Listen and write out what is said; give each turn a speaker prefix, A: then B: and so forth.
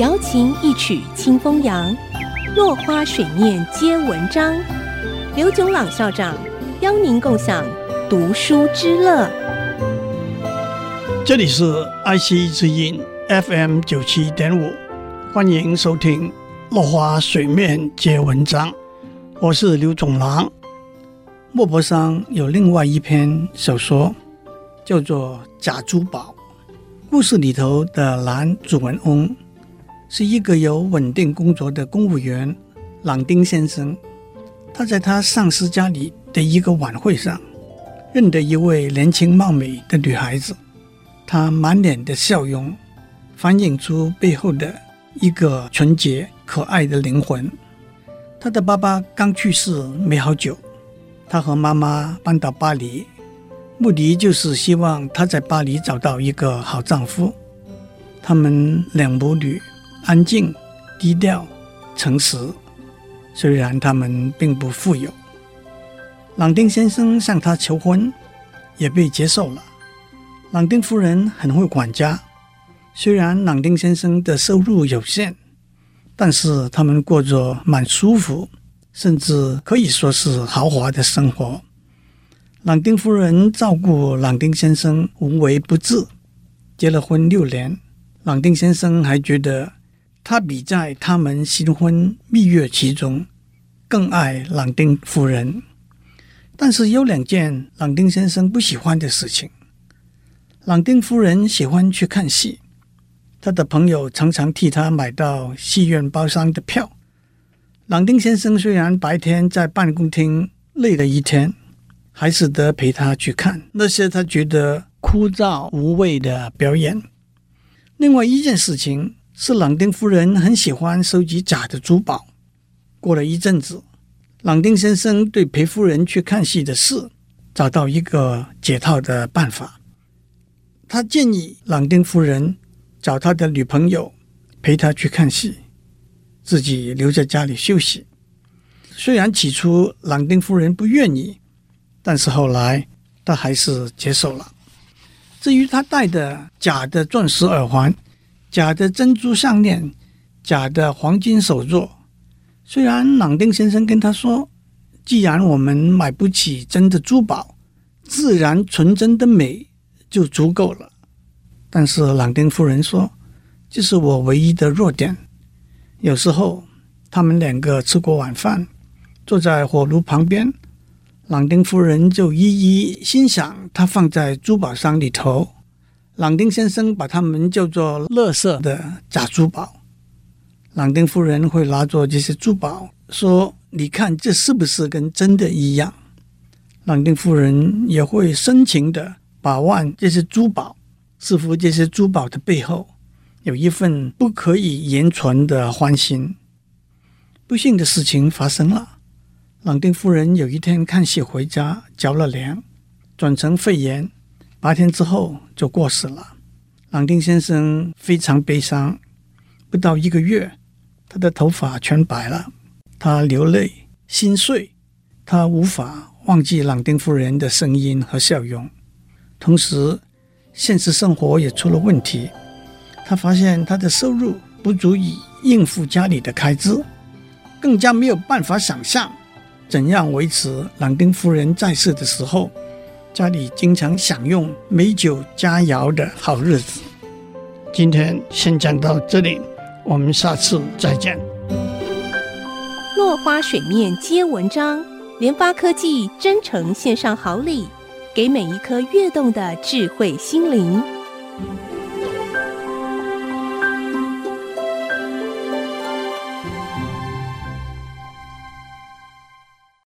A: 瑶琴一曲清风扬，落花水面皆文章。刘炯朗校长邀您共享读书之乐。
B: 这里是 IC 之音 FM 九七点五，欢迎收听《落花水面皆文章》，我是刘炯朗。莫泊桑有另外一篇小说，叫做《假珠宝》。故事里头的男主人翁是一个有稳定工作的公务员朗丁先生。他在他上司家里的一个晚会上，认得一位年轻貌美的女孩子。她满脸的笑容，反映出背后的一个纯洁可爱的灵魂。她的爸爸刚去世没好久，她和妈妈搬到巴黎。目的就是希望她在巴黎找到一个好丈夫。他们两母女安静、低调、诚实。虽然他们并不富有，朗丁先生向她求婚，也被接受了。朗丁夫人很会管家，虽然朗丁先生的收入有限，但是他们过着蛮舒服，甚至可以说是豪华的生活。朗丁夫人照顾朗丁先生无微不至，结了婚六年，朗丁先生还觉得他比在他们新婚蜜月期中更爱朗丁夫人。但是有两件朗丁先生不喜欢的事情：朗丁夫人喜欢去看戏，他的朋友常常替他买到戏院包厢的票。朗丁先生虽然白天在办公厅累了一天。还是得陪他去看那些他觉得枯燥无味的表演。另外一件事情是，朗丁夫人很喜欢收集假的珠宝。过了一阵子，朗丁先生对陪夫人去看戏的事找到一个解套的办法。他建议朗丁夫人找他的女朋友陪他去看戏，自己留在家里休息。虽然起初朗丁夫人不愿意。但是后来，他还是接受了。至于他戴的假的钻石耳环、假的珍珠项链、假的黄金手镯，虽然朗丁先生跟他说：“既然我们买不起真的珠宝，自然纯真的美就足够了。”但是朗丁夫人说：“这是我唯一的弱点。”有时候，他们两个吃过晚饭，坐在火炉旁边。朗丁夫人就一一欣赏他放在珠宝箱里头。朗丁先生把它们叫做“乐色”的假珠宝。朗丁夫人会拿着这些珠宝说：“你看，这是不是跟真的一样？”朗丁夫人也会深情地把玩这些珠宝，似乎这些珠宝的背后有一份不可以言传的欢心。不幸的事情发生了。朗丁夫人有一天看戏回家，着了凉，转成肺炎，八天之后就过世了。朗丁先生非常悲伤，不到一个月，他的头发全白了，他流泪心碎，他无法忘记朗丁夫人的声音和笑容。同时，现实生活也出了问题，他发现他的收入不足以应付家里的开支，更加没有办法想象。怎样维持朗丁夫人在世的时候，家里经常享用美酒佳肴的好日子？今天先讲到这里，我们下次再见。
A: 落花水面皆文章，联发科技真诚献上好礼，给每一颗跃动的智慧心灵。